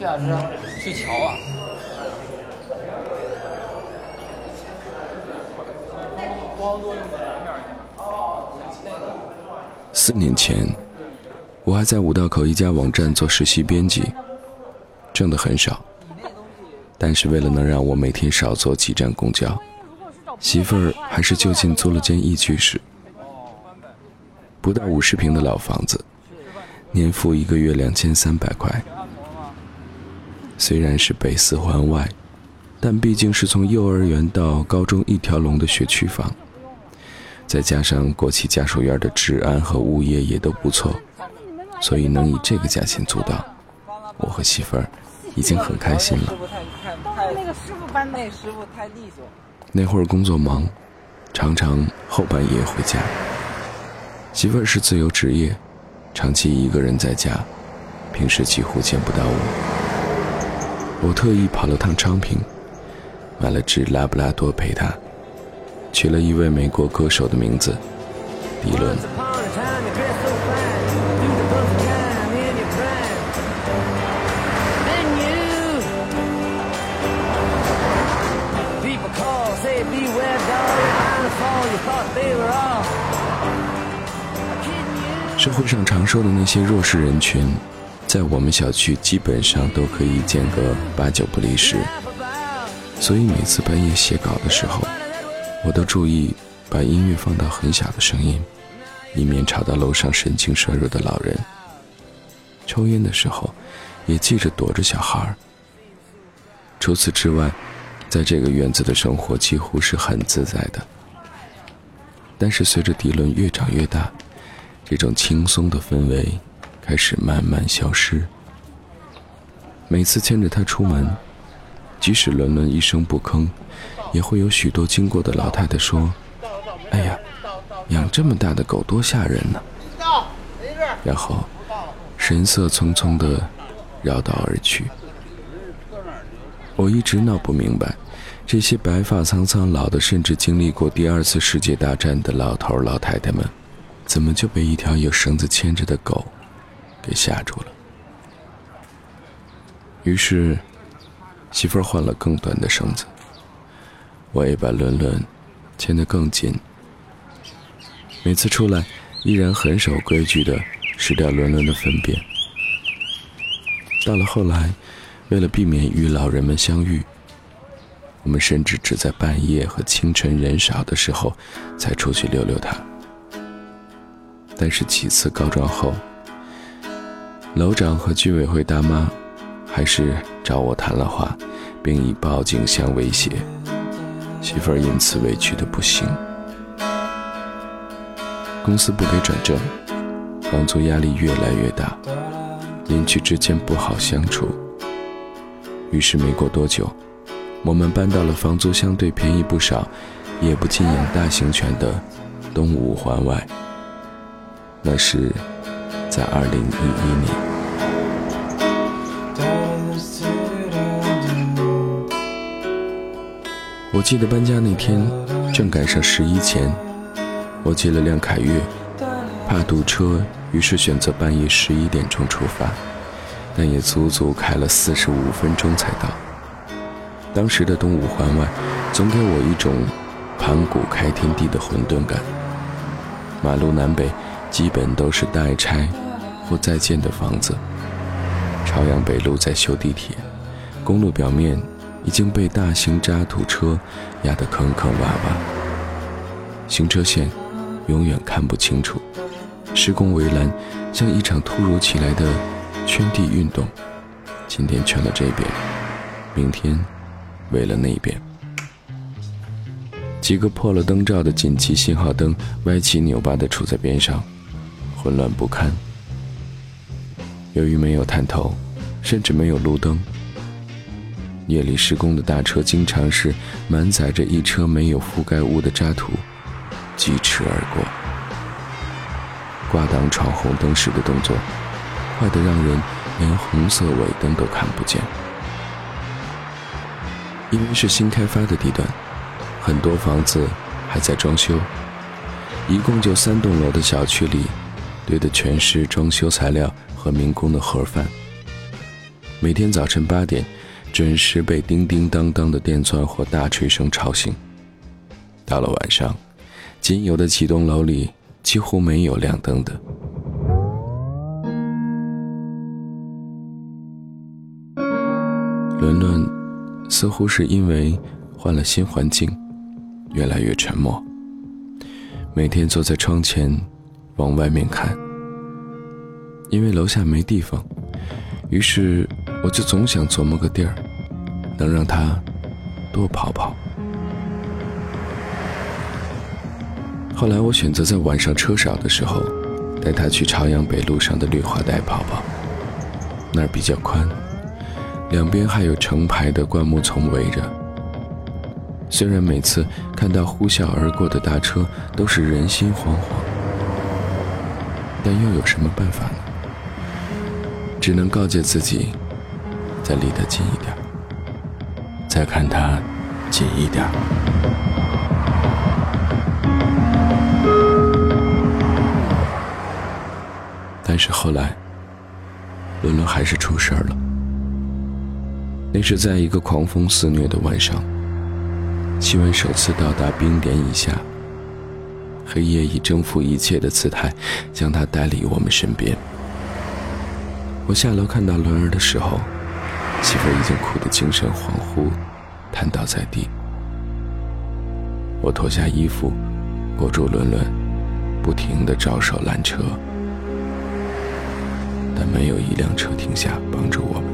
这俩是是桥啊。四年前，我还在五道口一家网站做实习编辑，挣的很少。但是为了能让我每天少坐几站公交，媳妇儿还是就近租了间一居室，不到五十平的老房子，年付一个月两千三百块。虽然是北四环外，但毕竟是从幼儿园到高中一条龙的学区房。再加上国企家属院的治安和物业也都不错，所以能以这个价钱租到，我和媳妇儿已经很开心了。那个师傅搬那师傅太利索。那会儿工作忙，常常后半夜回家。媳妇儿是自由职业，长期一个人在家，平时几乎见不到我。我特意跑了趟昌平，买了只拉布拉多陪他。取了一位美国歌手的名字，迪伦。社会上常说的那些弱势人群，在我们小区基本上都可以见个八九不离十，所以每次半夜写稿的时候。我都注意把音乐放到很小的声音，以免吵到楼上神经衰弱的老人。抽烟的时候，也记着躲着小孩儿。除此之外，在这个院子的生活几乎是很自在的。但是随着迪伦越长越大，这种轻松的氛围开始慢慢消失。每次牵着它出门，即使伦伦一声不吭。也会有许多经过的老太太说：“哎呀，养这么大的狗多吓人呢。”然后神色匆匆地绕道而去。我一直闹不明白，这些白发苍苍、老的甚至经历过第二次世界大战的老头老太太们，怎么就被一条有绳子牵着的狗给吓住了？于是，媳妇儿换了更短的绳子。我也把伦伦牵得更紧。每次出来，依然很守规矩的拾掉伦伦的粪便。到了后来，为了避免与老人们相遇，我们甚至只在半夜和清晨人少的时候才出去溜溜它。但是几次告状后，楼长和居委会大妈还是找我谈了话，并以报警相威胁。媳妇儿因此委屈的不行，公司不给转正，房租压力越来越大，邻居之间不好相处。于是没过多久，我们搬到了房租相对便宜不少，也不禁养大型犬的东五环外。那是在二零一一年。我记得搬家那天正赶上十一前，我借了辆凯越，怕堵车，于是选择半夜十一点钟出发，但也足足开了四十五分钟才到。当时的东五环外，总给我一种盘古开天地的混沌感。马路南北基本都是待拆或在建的房子。朝阳北路在修地铁，公路表面。已经被大型渣土车压得坑坑洼洼，行车线永远看不清楚。施工围栏像一场突如其来的圈地运动，今天圈了这边，明天围了那边。几个破了灯罩的紧急信号灯歪七扭八地杵在边上，混乱不堪。由于没有探头，甚至没有路灯。夜里施工的大车经常是满载着一车没有覆盖物的渣土，疾驰而过。挂档闯红灯时的动作，快得让人连红色尾灯都看不见。因为是新开发的地段，很多房子还在装修，一共就三栋楼的小区里，堆的全是装修材料和民工的盒饭。每天早晨八点，准时被叮叮当当的电钻或大锤声吵醒。到了晚上，仅有的几栋楼里几乎没有亮灯的。伦伦似乎是因为换了新环境，越来越沉默。每天坐在窗前，往外面看。因为楼下没地方，于是我就总想琢磨个地儿，能让他多跑跑。后来我选择在晚上车少的时候，带他去朝阳北路上的绿化带跑跑，那儿比较宽，两边还有成排的灌木丛围着。虽然每次看到呼啸而过的大车都是人心惶惶，但又有什么办法呢？只能告诫自己，再离得近一点，再看他近一点。但是后来，伦伦还是出事儿了。那是在一个狂风肆虐的晚上，气温首次到达冰点以下，黑夜以征服一切的姿态将他带离我们身边。我下楼看到伦儿的时候，媳妇已经哭得精神恍惚，瘫倒在地。我脱下衣服，裹住伦伦，不停地招手拦车，但没有一辆车停下帮助我们。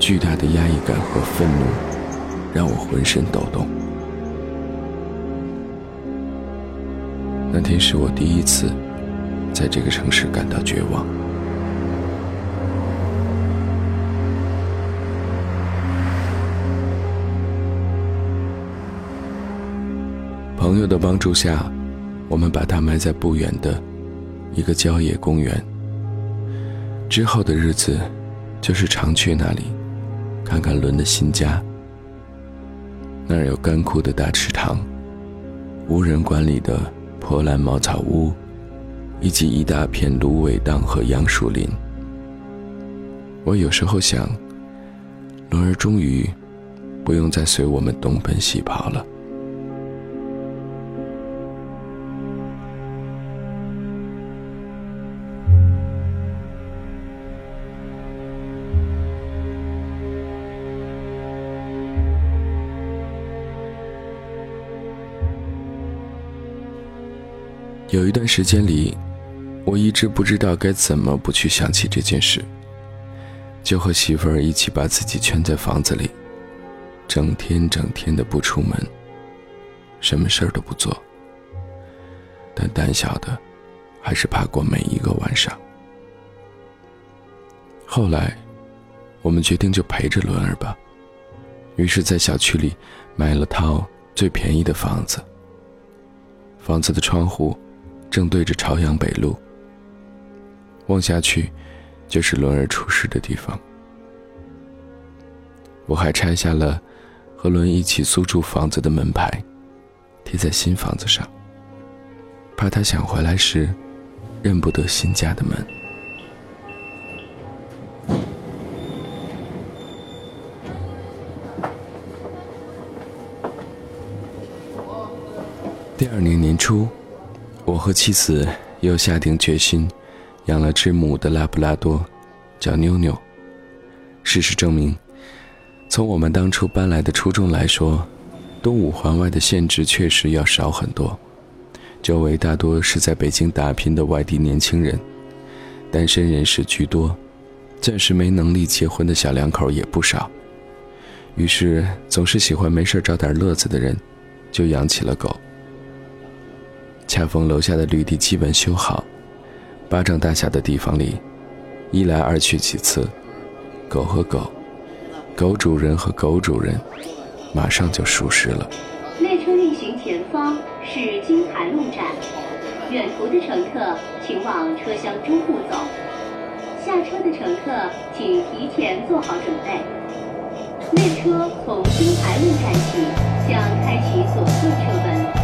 巨大的压抑感和愤怒让我浑身抖动。那天是我第一次。在这个城市感到绝望。朋友的帮助下，我们把它埋在不远的一个郊野公园。之后的日子，就是常去那里看看伦的新家。那儿有干枯的大池塘，无人管理的破烂茅草屋。以及一大片芦苇荡和杨树林。我有时候想，龙儿终于不用再随我们东奔西跑了。有一段时间里。我一直不知道该怎么不去想起这件事，就和媳妇儿一起把自己圈在房子里，整天整天的不出门，什么事儿都不做。但胆小的，还是怕过每一个晚上。后来，我们决定就陪着伦儿吧，于是，在小区里买了套最便宜的房子。房子的窗户正对着朝阳北路。望下去，就是伦儿出事的地方。我还拆下了和伦一起租住房子的门牌，贴在新房子上，怕他想回来时认不得新家的门。第二年年初，我和妻子又下定决心。养了只母的拉布拉多，叫妞妞。事实证明，从我们当初搬来的初衷来说，东五环外的限制确实要少很多。周围大多是在北京打拼的外地年轻人，单身人士居多，暂时没能力结婚的小两口也不少。于是，总是喜欢没事找点乐子的人，就养起了狗。恰逢楼下的绿地基本修好。巴掌大小的地方里，一来二去几次，狗和狗，狗主人和狗主人，马上就熟识了。列车运行前方是金台路站，远途的乘客请往车厢中部走。下车的乘客请提前做好准备。列车从金台路站起，将开启左侧车门，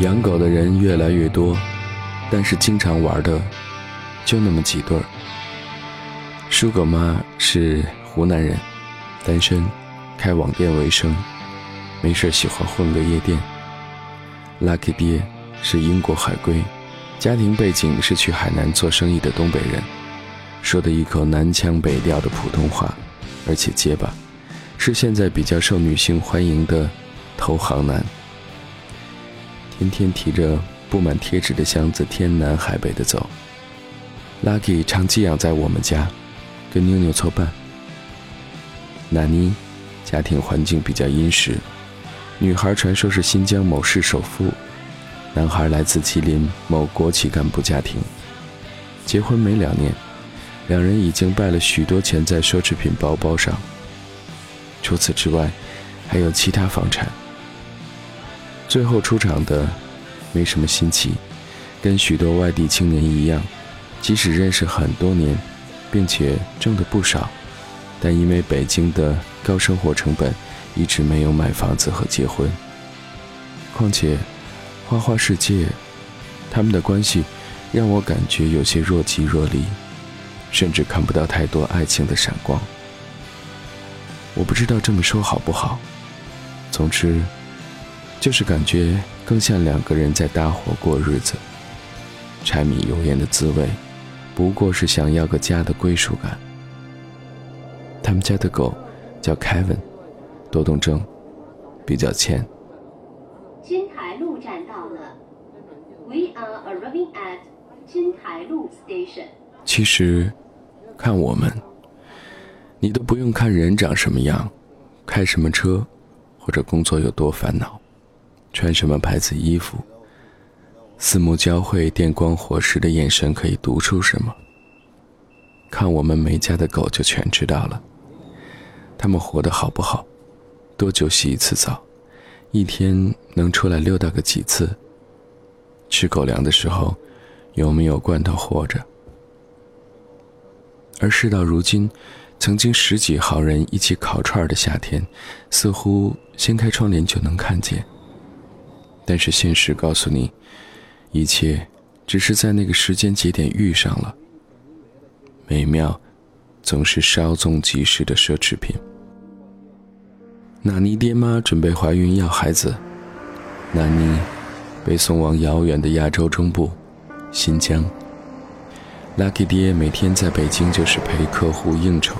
养狗的人越来越多，但是经常玩的就那么几对儿。叔狗妈是湖南人，单身，开网店为生，没事喜欢混个夜店。Lucky 爹是英国海归，家庭背景是去海南做生意的东北人，说的一口南腔北调的普通话，而且结巴，是现在比较受女性欢迎的投行男。天天提着布满贴纸的箱子，天南海北的走。Lucky 常寄养在我们家，跟妞妞凑伴。纳妮，家庭环境比较殷实，女孩传说是新疆某市首富，男孩来自吉林某国企干部家庭。结婚没两年，两人已经败了许多钱在奢侈品包包上。除此之外，还有其他房产。最后出场的没什么新奇，跟许多外地青年一样，即使认识很多年，并且挣得不少，但因为北京的高生活成本，一直没有买房子和结婚。况且，花花世界，他们的关系让我感觉有些若即若离，甚至看不到太多爱情的闪光。我不知道这么说好不好，总之。就是感觉更像两个人在搭伙过日子，柴米油盐的滋味，不过是想要个家的归属感。他们家的狗叫 Kevin，多动症，比较欠。金台路站到了，We are arriving at 金台路 station。其实，看我们，你都不用看人长什么样，开什么车，或者工作有多烦恼。穿什么牌子衣服？四目交汇、电光火石的眼神可以读出什么？看我们梅家的狗就全知道了。他们活得好不好？多久洗一次澡？一天能出来溜达个几次？吃狗粮的时候有没有罐头活着？而事到如今，曾经十几号人一起烤串的夏天，似乎掀开窗帘就能看见。但是现实告诉你，一切只是在那个时间节点遇上了。美妙，总是稍纵即逝的奢侈品。纳尼爹妈准备怀孕要孩子，纳尼被送往遥远的亚洲中部，新疆。Lucky 爹每天在北京就是陪客户应酬，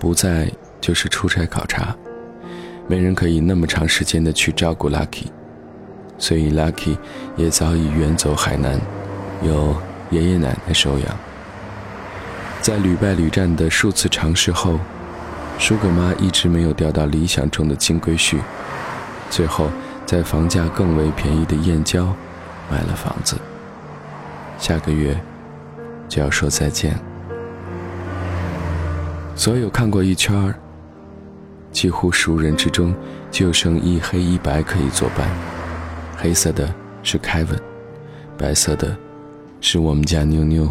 不在就是出差考察，没人可以那么长时间的去照顾 Lucky，所以 Lucky 也早已远走海南，由爷爷奶奶收养。在屡败屡战的数次尝试后，舒格妈一直没有钓到理想中的金龟婿，最后在房价更为便宜的燕郊买了房子。下个月就要说再见。所有看过一圈，几乎熟人之中，就剩一黑一白可以作伴。黑色的是凯文，白色的是我们家妞妞。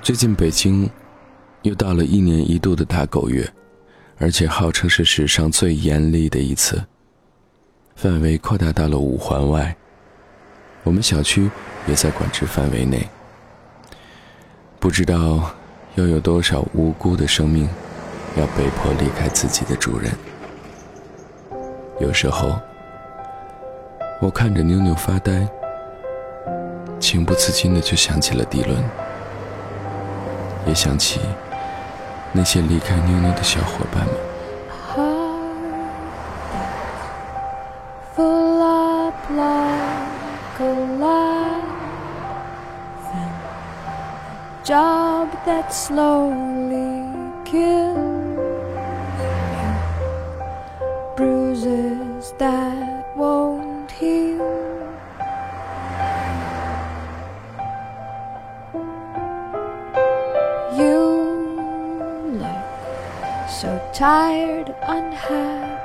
最近北京又到了一年一度的大狗月，而且号称是史上最严厉的一次。范围扩大到了五环外，我们小区也在管制范围内。不知道又有多少无辜的生命要被迫离开自己的主人。有时候，我看着妞妞发呆，情不自禁的就想起了迪伦，也想起那些离开妞妞的小伙伴们。job that slowly kills that won't heal. You look so tired unhappy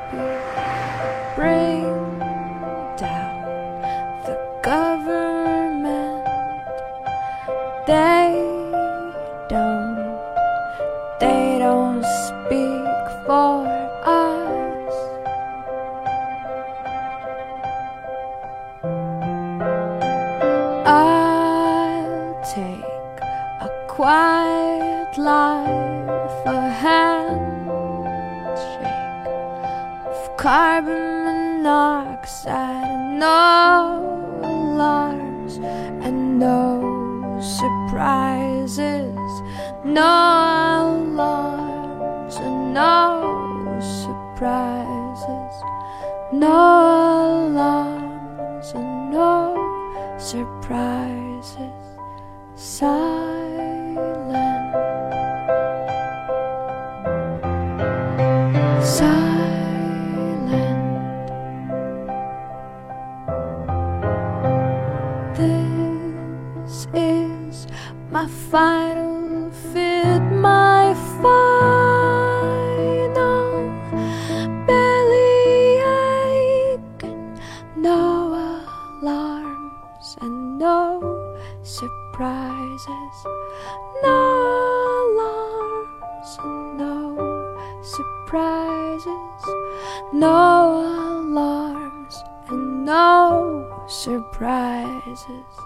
bring carbon monoxide no alarms and no surprises, no alarms and no surprises, no alarms and no surprises. Silent. This is my final fit, my final belly ache. No alarms and no surprises. No alarms and no surprises. No alarms and no surprises.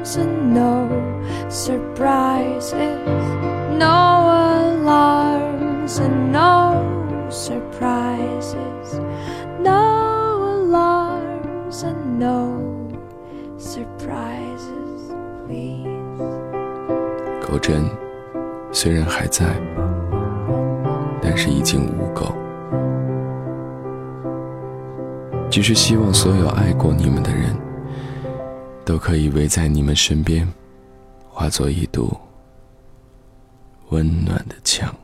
Alarms and no surprises. No alarms and no surprises. No alarms and no surprises, please. 狗镇虽然还在，但是已经无狗。只是希望所有爱过你们的人，都可以围在你们身边，化作一堵温暖的墙。